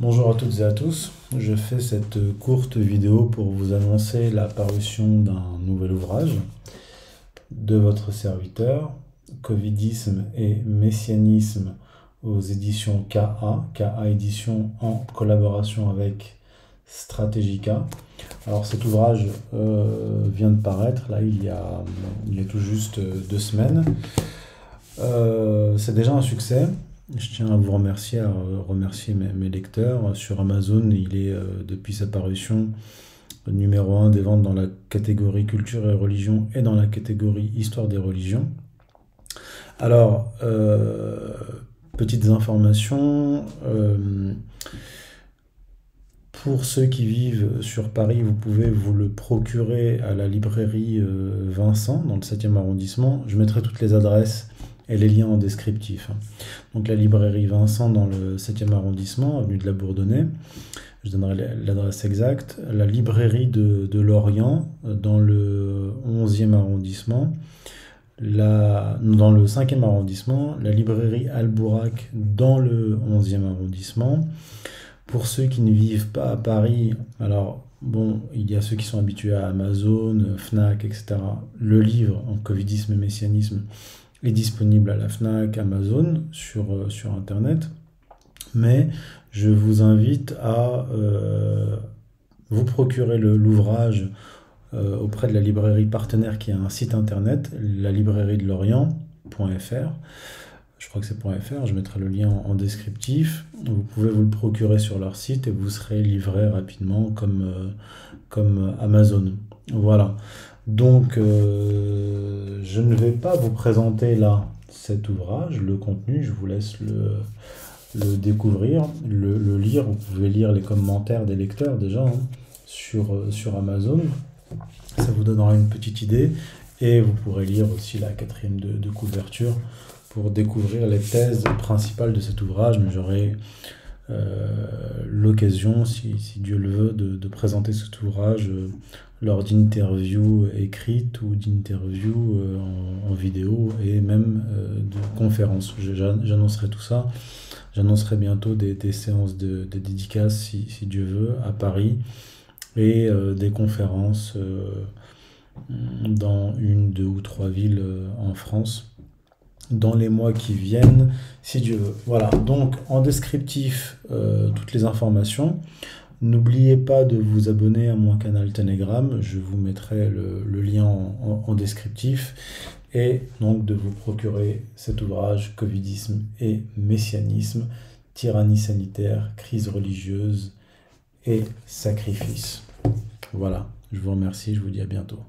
Bonjour à toutes et à tous. Je fais cette courte vidéo pour vous annoncer la parution d'un nouvel ouvrage de votre serviteur, Covidisme et Messianisme aux éditions KA, KA Édition en collaboration avec Strategica. Alors cet ouvrage euh, vient de paraître, là il y a, il y tout juste deux semaines. Euh, c'est déjà un succès. Je tiens à vous remercier, à remercier mes, lecteurs. Sur Amazon, il est euh, depuis sa parution numéro 1 des ventes dans la catégorie culture et religion et dans la catégorie histoire des religions. Alors, euh, petites informations. Euh, pour ceux qui vivent sur Paris, vous pouvez vous le procurer à la librairie Vincent, dans le 7e arrondissement. Je mettrai toutes les adresses et les liens en descriptif. Donc la librairie Vincent dans le 7e arrondissement, avenue de la Bourdonnais, je donnerai l'adresse exacte. La librairie de, Lorient dans le 11e arrondissement. La, dans le 5e arrondissement, la librairie Albourac dans le 11e arrondissement. Pour ceux qui ne vivent pas à Paris, alors bon, il y a ceux qui sont habitués à Amazon, Fnac, etc. Le livre en Covidisme et Messianisme est disponible à la FNAC, Amazon, sur, euh, sur Internet. Mais je vous invite à euh, vous procurer l'ouvrage euh, auprès de la librairie partenaire qui a un site internet, la librairie de l'Orient.fr. Je crois que c'est .fr, je mettrai le lien en, descriptif. Vous pouvez vous le procurer sur leur site et vous serez livré rapidement comme, comme Amazon. Voilà. Donc, je ne vais pas vous présenter là cet ouvrage, le contenu, je vous laisse le, découvrir, le, lire. Vous pouvez lire les commentaires des lecteurs déjà hein, sur, euh, sur Amazon. Ça vous donnera une petite idée. Et vous pourrez lire aussi la quatrième de, couverture pour découvrir les thèses principales de cet ouvrage. Mais j'aurai euh, l'occasion, si, Dieu le veut, de, présenter cet ouvrage euh, lors d'interviews écrites ou d'interviews euh, en, vidéo et même de conférences. J'annoncerai tout ça. J'annoncerai bientôt des, séances de, dédicaces, si, si, Dieu veut, à Paris et des conférences dans une, deux ou trois villes en France dans les mois qui viennent, si Dieu veut. Voilà, donc en descriptif, euh, toutes les informations. N'oubliez pas de vous abonner à mon canal Telegram, je vous mettrai le, lien en, descriptif, et donc de vous procurer cet ouvrage Covidisme et Messianisme, tyrannie sanitaire, crise religieuse et sacrifice. Voilà, je vous remercie, je vous dis à bientôt.